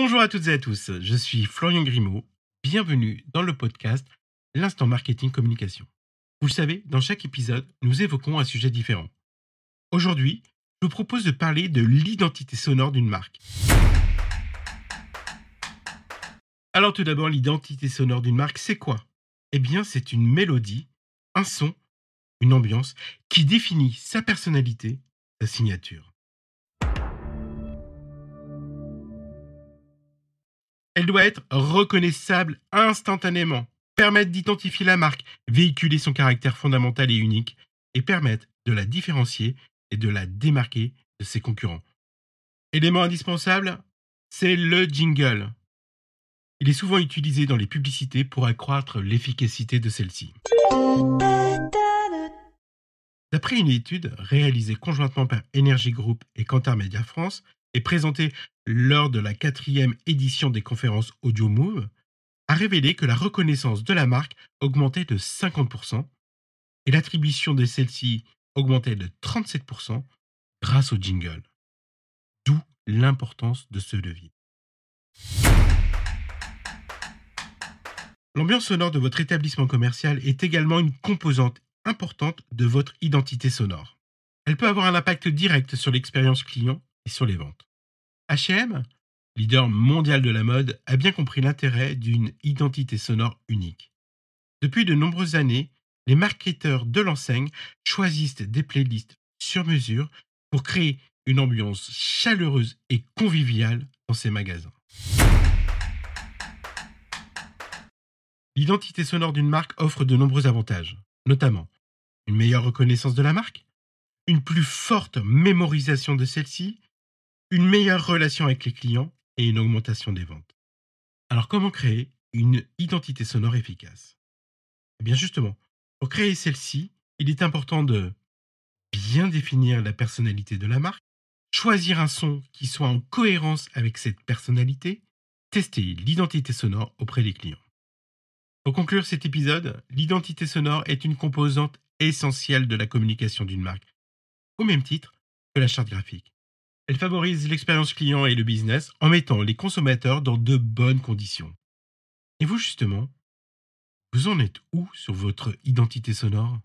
Bonjour à toutes et à tous, je suis Florian Grimaud. Bienvenue dans le podcast L'instant marketing communication. Vous le savez, dans chaque épisode, nous évoquons un sujet différent. Aujourd'hui, je vous propose de parler de l'identité sonore d'une marque. Alors tout d'abord, l'identité sonore d'une marque, c'est quoi? Eh bien, c'est une mélodie, un son, une ambiance qui définit sa personnalité, sa signature. Elle doit être reconnaissable instantanément, permettre d'identifier la marque, véhiculer son caractère fondamental et unique, et permettre de la différencier et de la démarquer de ses concurrents. Élément indispensable, c'est le jingle. Il est souvent utilisé dans les publicités pour accroître l'efficacité de celle-ci. D'après une étude réalisée conjointement par Energy Group et Kantar Media France et présentée lors de la quatrième édition des conférences Audio Move, a révélé que la reconnaissance de la marque augmentait de 50% et l'attribution de celle-ci augmentait de 37% grâce au jingle. D'où l'importance de ce levier. L'ambiance sonore de votre établissement commercial est également une composante importante de votre identité sonore. Elle peut avoir un impact direct sur l'expérience client et sur les ventes. H&M, leader mondial de la mode, a bien compris l'intérêt d'une identité sonore unique. Depuis de nombreuses années, les marketeurs de l'enseigne choisissent des playlists sur mesure pour créer une ambiance chaleureuse et conviviale dans ces magasins. L'identité sonore d'une marque offre de nombreux avantages, notamment une meilleure reconnaissance de la marque, une plus forte mémorisation de celle-ci, une meilleure relation avec les clients et une augmentation des ventes. Alors comment créer une identité sonore efficace? Eh bien justement, pour créer celle-ci, il est important de bien définir la personnalité de la marque, choisir un son qui soit en cohérence avec cette personnalité, tester l'identité sonore auprès des clients. Pour conclure cet épisode, l'identité sonore est une composante essentielle de la communication d'une marque, au même titre que la charte graphique. Elle favorise l'expérience client et le business en mettant les consommateurs dans de bonnes conditions. Et vous justement, vous en êtes où sur votre identité sonore?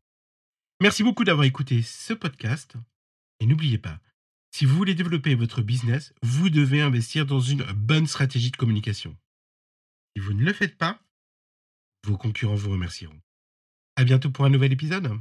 Merci beaucoup d'avoir écouté ce podcast. Et n'oubliez pas, si vous voulez développer votre business, vous devez investir dans une bonne stratégie de communication. Si vous ne le faites pas, vos concurrents vous remercieront. À bientôt pour un nouvel épisode.